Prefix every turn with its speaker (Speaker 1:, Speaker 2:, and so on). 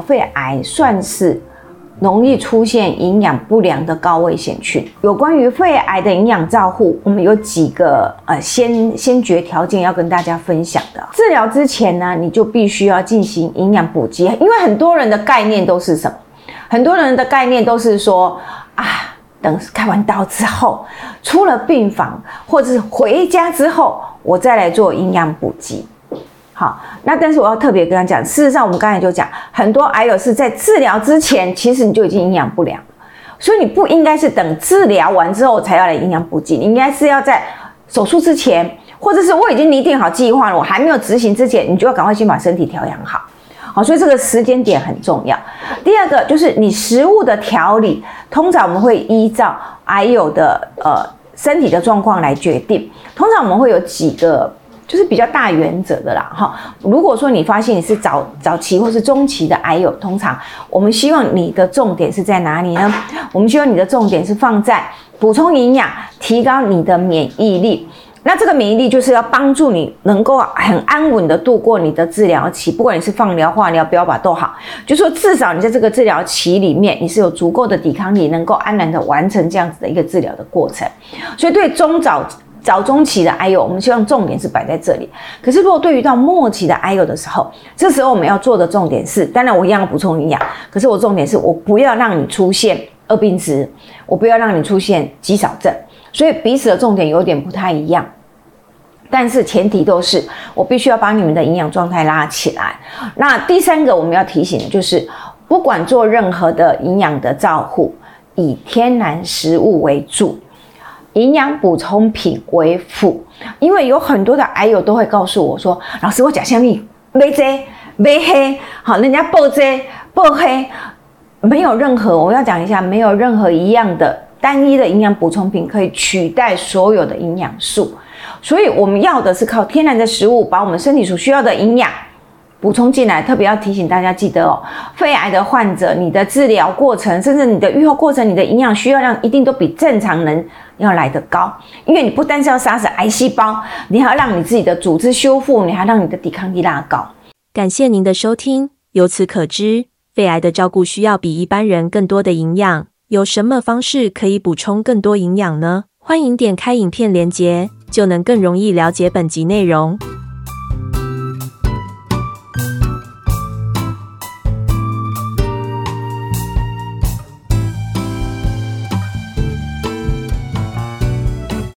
Speaker 1: 肺癌算是容易出现营养不良的高危险群。有关于肺癌的营养照护，我们有几个呃先先决条件要跟大家分享的。治疗之前呢，你就必须要进行营养补给，因为很多人的概念都是什么？很多人的概念都是说啊，等开完刀之后，出了病房或者是回家之后，我再来做营养补给。好，那但是我要特别跟他讲，事实上我们刚才就讲，很多癌友是在治疗之前，其实你就已经营养不良，所以你不应该是等治疗完之后才要来营养补给，你应该是要在手术之前，或者是我已经拟定好计划了，我还没有执行之前，你就要赶快先把身体调养好。好，所以这个时间点很重要。第二个就是你食物的调理，通常我们会依照癌友的呃身体的状况来决定。通常我们会有几个就是比较大原则的啦。哈，如果说你发现你是早早期或是中期的癌友，通常我们希望你的重点是在哪里呢？我们希望你的重点是放在补充营养，提高你的免疫力。那这个免疫力就是要帮助你能够很安稳的度过你的治疗期，不管你是放疗、化疗、标靶都好，就说至少你在这个治疗期里面，你是有足够的抵抗力，能够安然的完成这样子的一个治疗的过程。所以对中早早中期的癌友，我们希望重点是摆在这里。可是如果对于到末期的癌友的时候，这时候我们要做的重点是，当然我一样要补充营养，可是我重点是我不要让你出现二病值，我不要让你出现肌少症，所以彼此的重点有点不太一样。但是前提都是我必须要把你们的营养状态拉起来。那第三个我们要提醒的就是，不管做任何的营养的照护，以天然食物为主，营养补充品为辅。因为有很多的癌友都会告诉我说：“老师，我讲虾米没这没黑，好，人家报这报黑，没有任何我要讲一下，没有任何一样的单一的营养补充品可以取代所有的营养素。”所以我们要的是靠天然的食物，把我们身体所需要的营养补充进来。特别要提醒大家记得哦，肺癌的患者，你的治疗过程，甚至你的愈后过程，你的营养需要量一定都比正常人要来得高。因为你不单是要杀死癌细胞，你还要让你自己的组织修复，你还让你的抵抗力拉高。
Speaker 2: 感谢您的收听。由此可知，肺癌的照顾需要比一般人更多的营养。有什么方式可以补充更多营养呢？欢迎点开影片连结。就能更容易了解本集内容。